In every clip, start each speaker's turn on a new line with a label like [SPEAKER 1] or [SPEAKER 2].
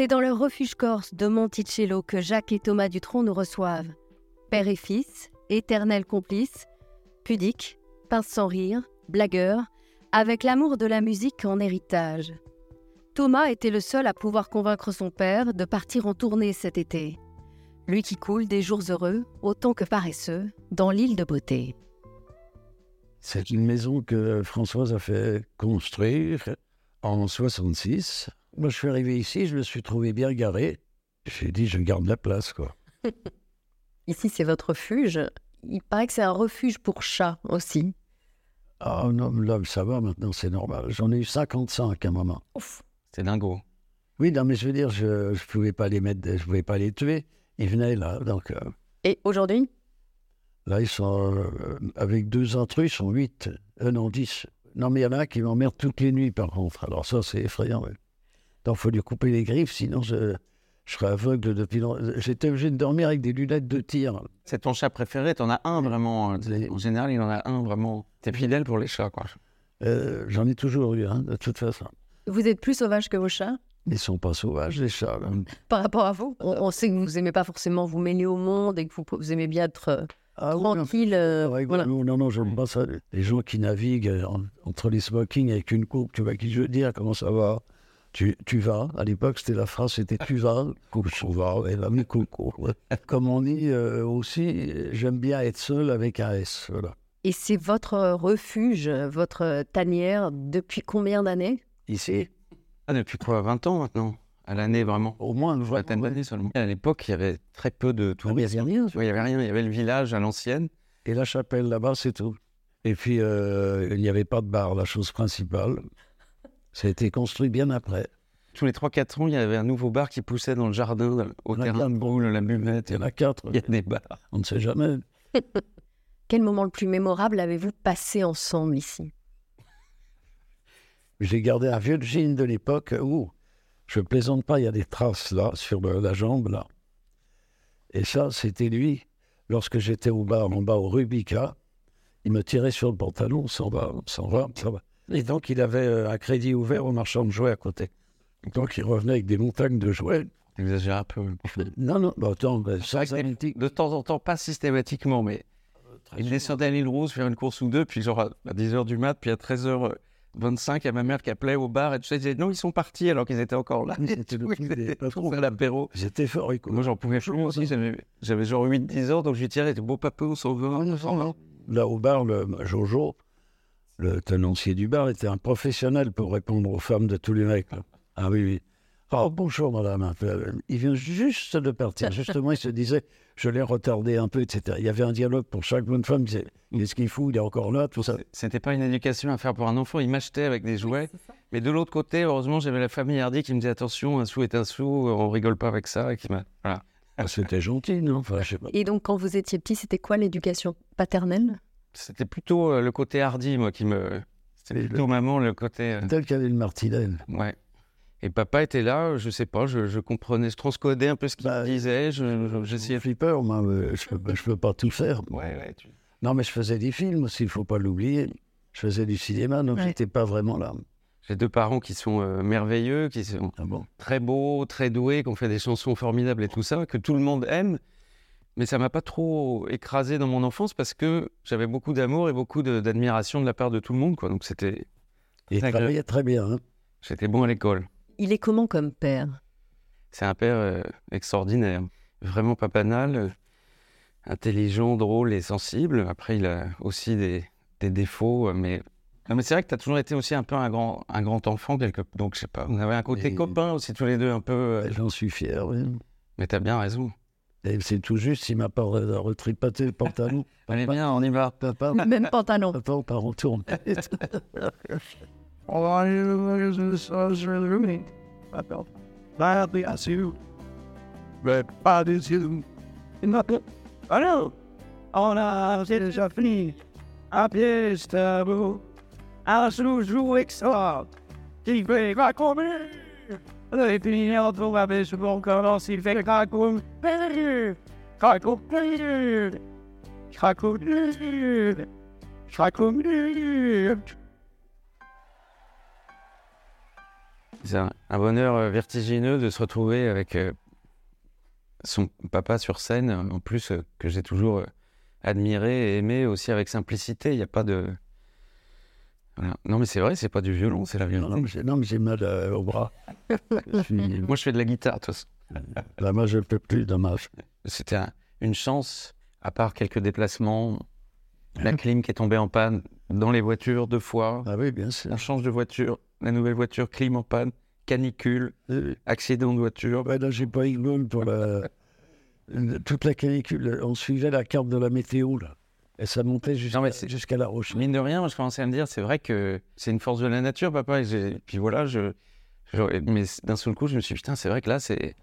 [SPEAKER 1] C'est dans le refuge corse de Monticello que Jacques et Thomas Dutronc nous reçoivent. Père et fils, éternels complices, pudiques, pince sans rire, blagueurs, avec l'amour de la musique en héritage. Thomas était le seul à pouvoir convaincre son père de partir en tournée cet été. Lui qui coule des jours heureux, autant que paresseux, dans l'île de beauté.
[SPEAKER 2] C'est une maison que Françoise a fait construire en 66. Moi, je suis arrivé ici, je me suis trouvé bien garé. J'ai dit, je garde la place, quoi.
[SPEAKER 1] Ici, c'est votre refuge. Il paraît que c'est un refuge pour chats aussi.
[SPEAKER 2] Ah non, là, ça va maintenant, c'est normal. J'en ai eu 55 à un moment.
[SPEAKER 3] C'est dingo.
[SPEAKER 2] Oui, non, mais je veux dire, je ne pouvais pas les mettre, je pouvais pas les tuer. Ils venaient là, donc... euh,
[SPEAKER 1] Et aujourd'hui?
[SPEAKER 2] Là, ils sont euh, avec deux intrus, ils sont huit. Euh, non, dix. Non, mais il y en a un qui m'emmerde toutes les nuits, par contre. Alors ça, c'est effrayant. ouais. Donc, il faut lui couper les griffes, sinon je, je serais aveugle depuis longtemps. J'étais obligé de dormir avec des lunettes de tir.
[SPEAKER 3] C'est ton chat préféré, t'en as un vraiment.
[SPEAKER 2] Les-
[SPEAKER 3] En général, il en a un vraiment. T'es fidèle pour les chats, quoi.
[SPEAKER 2] Euh, J'en ai toujours eu, hein, de toute façon.
[SPEAKER 1] Vous êtes plus sauvage que vos chats?
[SPEAKER 2] Ils sont pas sauvages, les chats. là.
[SPEAKER 1] par rapport à vous? On, on sait que vous aimez pas forcément vous mêler au monde et que vous, vous aimez bien être euh,
[SPEAKER 2] Ah oui, non.
[SPEAKER 1] tranquille. euh,
[SPEAKER 2] Ouais,
[SPEAKER 1] voilà.
[SPEAKER 2] Non, non, non, j'aime pas ça. Les gens qui naviguent euh, en- entre les smokings avec une coupe, tu vois qui je veux dire, comment ça va? Tu, tu vas, à l'époque, c'était la phrase, c'était tu vas, vas, ouais, la mi- coucou. Comme on dit euh, aussi, j'aime bien être seul avec un S. Voilà.
[SPEAKER 1] Et c'est votre refuge, votre tanière depuis combien d'années?
[SPEAKER 2] Ici,
[SPEAKER 3] Ah, depuis quoi 20 ans maintenant? À l'année, vraiment?
[SPEAKER 2] Au moins, une
[SPEAKER 3] vingtaine d'années seulement. À l'époque, il y avait très peu de
[SPEAKER 2] Ah, il
[SPEAKER 3] touristes.
[SPEAKER 2] a rien.
[SPEAKER 3] Ouais, il y avait rien. Il y avait le village à l'ancienne.
[SPEAKER 2] Et la chapelle là-bas, c'est tout. Et puis, euh, il n'y avait pas de bar, la chose principale. Ça a été construit bien après.
[SPEAKER 3] Tous les 3-4 ans, il y avait un nouveau bar qui poussait dans le jardin, au
[SPEAKER 2] Il y en a
[SPEAKER 3] terrain de boule, la buvette.
[SPEAKER 2] Il y en a quatre.
[SPEAKER 3] Il y a des bars.
[SPEAKER 2] On ne sait jamais.
[SPEAKER 1] Quel moment le plus mémorable avez-vous passé ensemble ici?
[SPEAKER 2] J'ai gardé un vieux jean de l'époque où, je plaisante pas, il y a des traces là, sur le- la jambe là. Et ça, c'était lui. Lorsque j'étais au bar en bas au Rubica, il me tirait sur le pantalon, ça va, ça va, ça va. Et donc, il avait euh, un crédit ouvert au marchand de jouets à côté. Donc, il revenait avec des montagnes de jouets.
[SPEAKER 3] J'exagère un peu.
[SPEAKER 2] Non, non, bah, attends, bah, ça.
[SPEAKER 3] De temps en temps, pas systématiquement, mais il descendait à l'île Rose faire une course ou deux, puis genre à à 10h du mat, puis à 13h25, il y a ma mère qui appelait au bar et tout ça. Elle disait non, ils sont partis alors qu'ils étaient encore là.
[SPEAKER 2] C'était le
[SPEAKER 3] ils étaient l'apéro.
[SPEAKER 2] J'étais fort, écoute.
[SPEAKER 3] Moi, j'en pouvais plus aussi. J'avais genre 8-10 ans, donc je lui tirais, beau papa, on s'en va. on s'en va.
[SPEAKER 2] Là, au bar, le Jojo, le tenancier du bar, était un professionnel pour répondre aux femmes de tous les mecs. là. Ah oui, oui. Oh, bonjour, madame. Il vient juste de partir. Justement, il se disait, je l'ai retardé un peu, etc. Il y avait un dialogue pour chaque bonne femme. Il disait, qu'est-ce qu'il fout? Il est encore là, tout ça.
[SPEAKER 3] C'était pas une éducation à faire pour un enfant. Il m'achetait avec des jouets. Mais de l'autre côté, heureusement, j'avais la famille Hardy qui me disait attention, un sou est un sou, on rigole pas avec ça. Et qui m'a... Voilà.
[SPEAKER 2] Ah, C'était gentil, non? Enfin, je sais pas.
[SPEAKER 1] Et donc, quand vous étiez petit, c'était quoi l'éducation paternelle?
[SPEAKER 3] C'était plutôt euh, le côté Hardy, moi, qui me. C'était plutôt maman, le côté. euh,
[SPEAKER 2] Tel qu'avait le Martinel.
[SPEAKER 3] Ouais. Et papa était là, je sais pas, je, je comprenais, je transcodais un peu ce qu'il
[SPEAKER 2] Bah,
[SPEAKER 3] disait, je- je-
[SPEAKER 2] J'ai
[SPEAKER 3] j'essayais.
[SPEAKER 2] flipper, moi, je peux, je peux pas tout faire.
[SPEAKER 3] Ouais, ouais. tu-
[SPEAKER 2] Non, mais je faisais des films aussi, il faut pas l'oublier. Je faisais du cinéma, donc
[SPEAKER 1] Ouais.
[SPEAKER 2] j'étais pas vraiment là.
[SPEAKER 3] J'ai deux parents qui sont euh, merveilleux, qui sont
[SPEAKER 2] Ah bon?
[SPEAKER 3] très beaux, très doués, qui ont fait des chansons formidables et tout ça, que tout le monde aime. Mais ça m'a pas trop écrasé dans mon enfance parce que j'avais beaucoup d'amour et beaucoup d'admiration de la part de tout le monde, quoi. Donc c'était,
[SPEAKER 2] Il
[SPEAKER 3] Très
[SPEAKER 2] travaillait très bien. hein.
[SPEAKER 3] j'étais bon à l'école.
[SPEAKER 1] Il est comment comme père?
[SPEAKER 3] C'est un père euh, extraordinaire, vraiment pas banal, euh, intelligent, drôle et sensible. Après, il a aussi des, des défauts, euh, mais non, mais c'est vrai que tu as toujours été aussi un peu un grand, un grand enfant, quelque... donc je sais pas. On avait un côté copain aussi tous les deux, un peu. euh,
[SPEAKER 2] J'en suis fier, oui.
[SPEAKER 3] Mais t'as bien raison.
[SPEAKER 2] Et c'est tout juste s'il m'a pas re- retripaté le pantalon.
[SPEAKER 3] Allez, bien, on y va.
[SPEAKER 2] Papa,
[SPEAKER 1] Même pantalon.
[SPEAKER 2] papa, on part en tourne.
[SPEAKER 4] As you. Alors, on a déjà fini. À pièce tabou, sous-joue extra, qui fait raconter. Et puis, on trouve avec ce bon corps, s'il fait raconter. Raconter. Raconter. Raconter.
[SPEAKER 3] C'est un, un bonheur euh, vertigineux de se retrouver avec euh, son papa sur scène, en plus euh, que j'ai toujours admiré et aimé aussi avec simplicité. Il n'y a pas de. Voilà. Non, mais c'est vrai, c'est pas du violon, c'est la violon.
[SPEAKER 2] non, mais j'ai- mal euh, au bras. Suis-
[SPEAKER 3] Moi, je fais de la guitare, de toute façon.
[SPEAKER 2] Là, moi, je ne peux plus, dommage.
[SPEAKER 3] C'était un- une chance, à part quelques déplacements. La clim qui est tombée en panne dans les voitures deux fois.
[SPEAKER 2] Ah oui, bien sûr.
[SPEAKER 3] On change de voiture, la nouvelle voiture, clim en panne, canicule, accident de voiture.
[SPEAKER 2] ouais, là, j'ai pas eu bol pour la... toute la canicule. On suivait la carte de la météo, là. Et ça montait jusqu'à
[SPEAKER 3] c'est-
[SPEAKER 2] la roche.
[SPEAKER 3] Mine de rien, moi, je commençais à me dire, c'est vrai que c'est une force de la nature, papa. Et puis voilà, je, je- mais d'un seul coup, je me suis dit, putain, c'est vrai que là, c'est,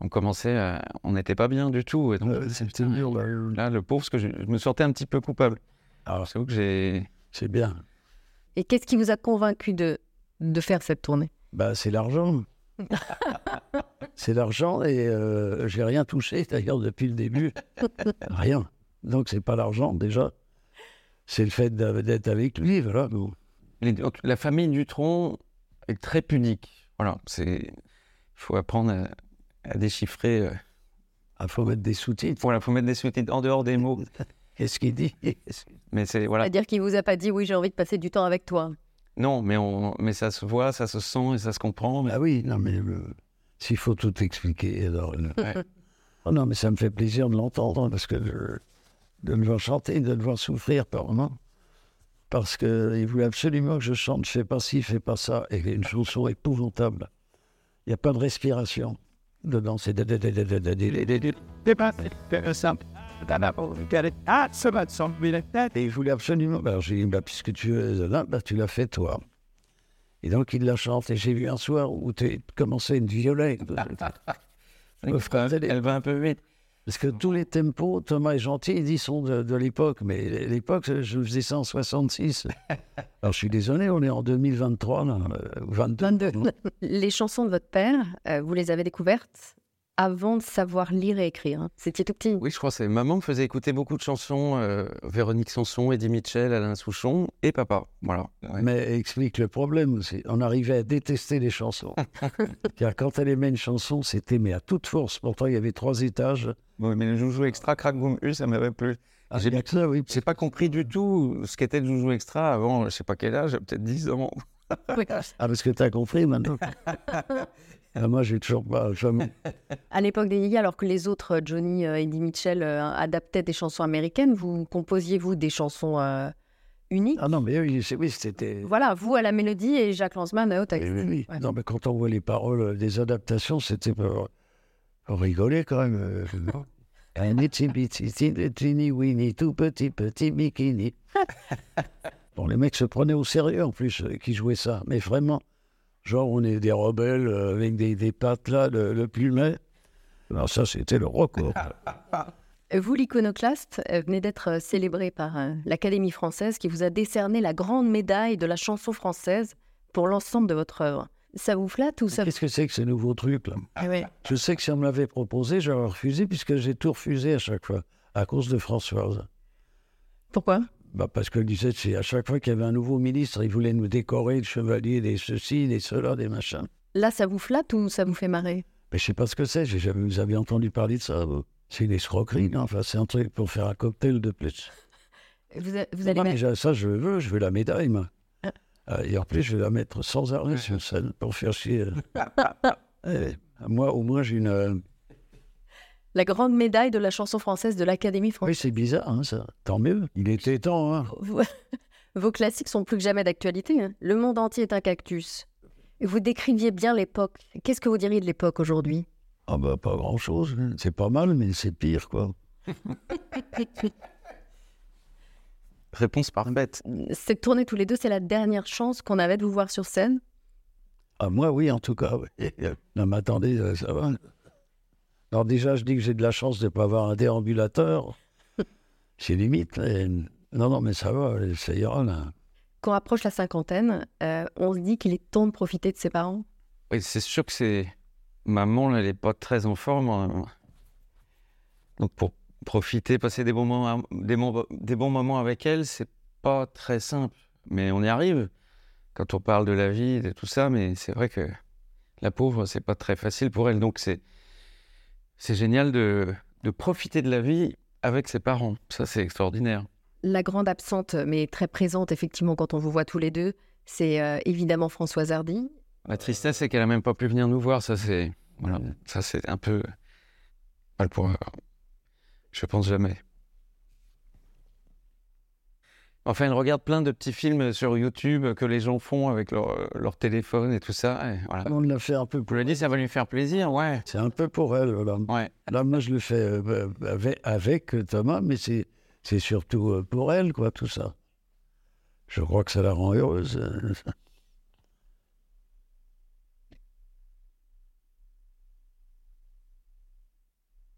[SPEAKER 3] on commençait, à- on n'était pas bien du tout. Et donc,
[SPEAKER 2] Euh,
[SPEAKER 3] c'est-
[SPEAKER 2] C'était dur, là.
[SPEAKER 3] là, le pauvre, parce que je, je me sentais un petit peu coupable.
[SPEAKER 2] Alors,
[SPEAKER 3] C'est vrai que j'ai,
[SPEAKER 2] c'est bien.
[SPEAKER 1] Et qu'est-ce qui vous a convaincu de, de faire cette tournée?
[SPEAKER 2] Bah, c'est l'argent. c'est l'argent et euh, j'ai rien touché d'ailleurs depuis le début. rien. Donc c'est pas l'argent déjà. C'est le fait d'être avec lui, voilà.
[SPEAKER 3] La famille Dutron est très pudique. Voilà, c'est, il faut apprendre à, à déchiffrer. euh,
[SPEAKER 2] Il faut mettre des sous-titres.
[SPEAKER 3] Voilà, faut mettre des sous-titres en dehors des mots.
[SPEAKER 2] Qu'est-ce qu'il dit?
[SPEAKER 3] Mais c'est voilà.
[SPEAKER 1] C'est-à-dire qu'il vous a pas dit oui, j'ai envie de passer du temps avec toi.
[SPEAKER 3] Non, mais on, mais ça se voit, ça se sent et ça se comprend. mais-
[SPEAKER 2] Ah oui, non mais euh, s'il faut tout expliquer, alors. euh,
[SPEAKER 3] Ouais.
[SPEAKER 2] oh non, mais ça me fait plaisir de l'entendre parce que de, le voir chanter, de le voir souffrir par moments. Parce qu'il voulait absolument que je chante, fais pas ci, fais pas ça. Et une chanson épouvantable. Il n'y a pas de respiration dedans. C'est. Et il voulait absolument. Alors j'ai dit, bah, puisque tu es là, bah, tu l'as fait toi. Et donc il la chante. Et j'ai vu un soir où tu commençais une violette.
[SPEAKER 3] Elle va un peu vite.
[SPEAKER 2] Parce que tous les tempos, Thomas et Gentil, ils disent sont de, de l'époque. Mais l'époque, je faisais ça en 66. Alors je suis désolé, on est en 2023, là, euh, 22.
[SPEAKER 1] 22. Les chansons de votre père, euh, vous les avez découvertes? Avant de savoir lire et écrire. hein. C'était tout petit.
[SPEAKER 3] Oui, je crois que c'est maman me faisait écouter beaucoup de chansons, euh, Véronique Sanson, Eddie Mitchell, Alain Souchon et papa. Voilà. Ouais.
[SPEAKER 2] Mais explique le problème aussi. On arrivait à détester les chansons. Car quand elle aimait une chanson, c'était mais à toute force. Pourtant, il y avait trois étages.
[SPEAKER 3] Ouais, mais le joujou extra, crack boom U, ça m'avait plu.
[SPEAKER 2] Ah,
[SPEAKER 3] J'ai
[SPEAKER 2] oui.
[SPEAKER 3] J'ai pas compris du tout ce qu'était le joujou extra avant, je sais pas quel âge, peut-être 10 ans.
[SPEAKER 1] Oui.
[SPEAKER 2] Ah, parce que tu as compris maintenant. Ah, moi, j'ai toujours pas. Jamais.
[SPEAKER 1] À l'époque des Yéyés, alors que les autres, euh, Johnny et Eddie Mitchell, euh, adaptaient des chansons américaines, vous composiez-vous des chansons euh, uniques?
[SPEAKER 2] Ah non, mais oui, c'était.
[SPEAKER 1] Voilà, vous à la mélodie et Jacques Lanzmann au texte.
[SPEAKER 2] Oui, oui, oui.
[SPEAKER 1] Ouais.
[SPEAKER 2] Non, mais quand on voit les paroles euh, des adaptations, c'était pour, pour rigoler quand même. euh, Un tout petit petit bikini. bon, les mecs se prenaient au sérieux en plus, euh, qui jouaient ça. Mais vraiment, genre on est des rebelles euh, avec des, des pattes là, le, le plumet. Alors ça, c'était le quoi.
[SPEAKER 1] Vous, l'iconoclaste, euh, venez d'être euh, célébré par l'Académie française qui vous a décerné la grande médaille de la chanson française pour l'ensemble de votre œuvre. Ça vous flatte ou ça
[SPEAKER 2] Qu'est-ce que c'est que ces nouveaux trucs là?
[SPEAKER 1] Ah ouais.
[SPEAKER 2] Je sais que si on me l'avait proposé, j'aurais refusé puisque j'ai tout refusé à chaque fois, à cause de Françoise.
[SPEAKER 1] Pourquoi?
[SPEAKER 2] Bah parce qu'elle disait, c'est à chaque fois qu'il y avait un nouveau ministre, il voulait nous décorer de chevaliers, des ceci, des cela, des machins.
[SPEAKER 1] Là, ça vous flatte ou ça vous fait marrer?
[SPEAKER 2] Mais je sais pas ce que c'est, j'ai jamais, vous avez entendu parler de ça C'est une escroquerie, non Enfin, c'est un truc pour faire un cocktail de plus.
[SPEAKER 1] Vous, a- vous allez
[SPEAKER 2] Non,
[SPEAKER 1] mettre-
[SPEAKER 2] ça, je veux, je veux la médaille, moi.
[SPEAKER 1] Ah.
[SPEAKER 2] Euh, et en plus, je vais la mettre sans arrêt sur scène pour faire chier. euh. Eh, moi, au moins, j'ai une.
[SPEAKER 1] La grande médaille de la chanson française de l'Académie
[SPEAKER 2] Oui,
[SPEAKER 1] française.
[SPEAKER 2] c'est bizarre, hein, ça. Tant mieux. Il était temps, hein.
[SPEAKER 1] Vos- classiques sont plus que jamais d'actualité. hein. Le monde entier est un cactus. Vous décriviez bien l'époque. Qu'est-ce que vous diriez de l'époque aujourd'hui?
[SPEAKER 2] Ah bah pas grand-chose. C'est pas mal, mais c'est pire, quoi.
[SPEAKER 3] Réponse parfaite.
[SPEAKER 1] Cette tournée tous les deux, c'est la dernière chance qu'on avait de vous voir sur scène?
[SPEAKER 2] Ah, moi, oui, en tout cas. oui. Non, mais attendez, euh, ça va. Alors déjà, je dis que j'ai de la chance de ne pas avoir un déambulateur. C'est limite. mais- Non, non, mais ça va, ça ira, là.
[SPEAKER 1] Quand approche la cinquantaine, euh, on se dit qu'il est temps de profiter de ses parents.
[SPEAKER 3] Oui, c'est sûr que c'est. Maman, elle n'est pas très en forme. hein. Donc, pour profiter, passer des bons moments, des bons, des bons moments avec elle, c'est pas très simple. Mais on y arrive quand on parle de la vie, de tout ça. Mais c'est vrai que La pauvre, c'est pas très facile pour elle. Donc c'est c'est génial de, de profiter de la vie avec ses parents. Ça, c'est extraordinaire.
[SPEAKER 1] La grande absente, mais très présente effectivement quand on vous voit tous les deux, c'est euh, évidemment Françoise Hardy.
[SPEAKER 3] La tristesse, c'est qu'elle a même pas pu venir nous voir. Ça, c'est voilà, ça, c'est un peu. Elle pourra. Je pense jamais. Enfin, elle regarde plein de petits films sur YouTube que les gens font avec leur, leur téléphone et tout ça. et voilà.
[SPEAKER 2] On l'a fait un peu pour
[SPEAKER 3] ai dit, ça va lui faire plaisir, ouais.
[SPEAKER 2] C'est un peu pour elle. Là,
[SPEAKER 3] Ouais.
[SPEAKER 2] Là, moi, je le fais euh, avec, avec Thomas, mais c'est, c'est surtout euh, pour elle, quoi, tout ça. Je crois que ça la rend heureuse. euh.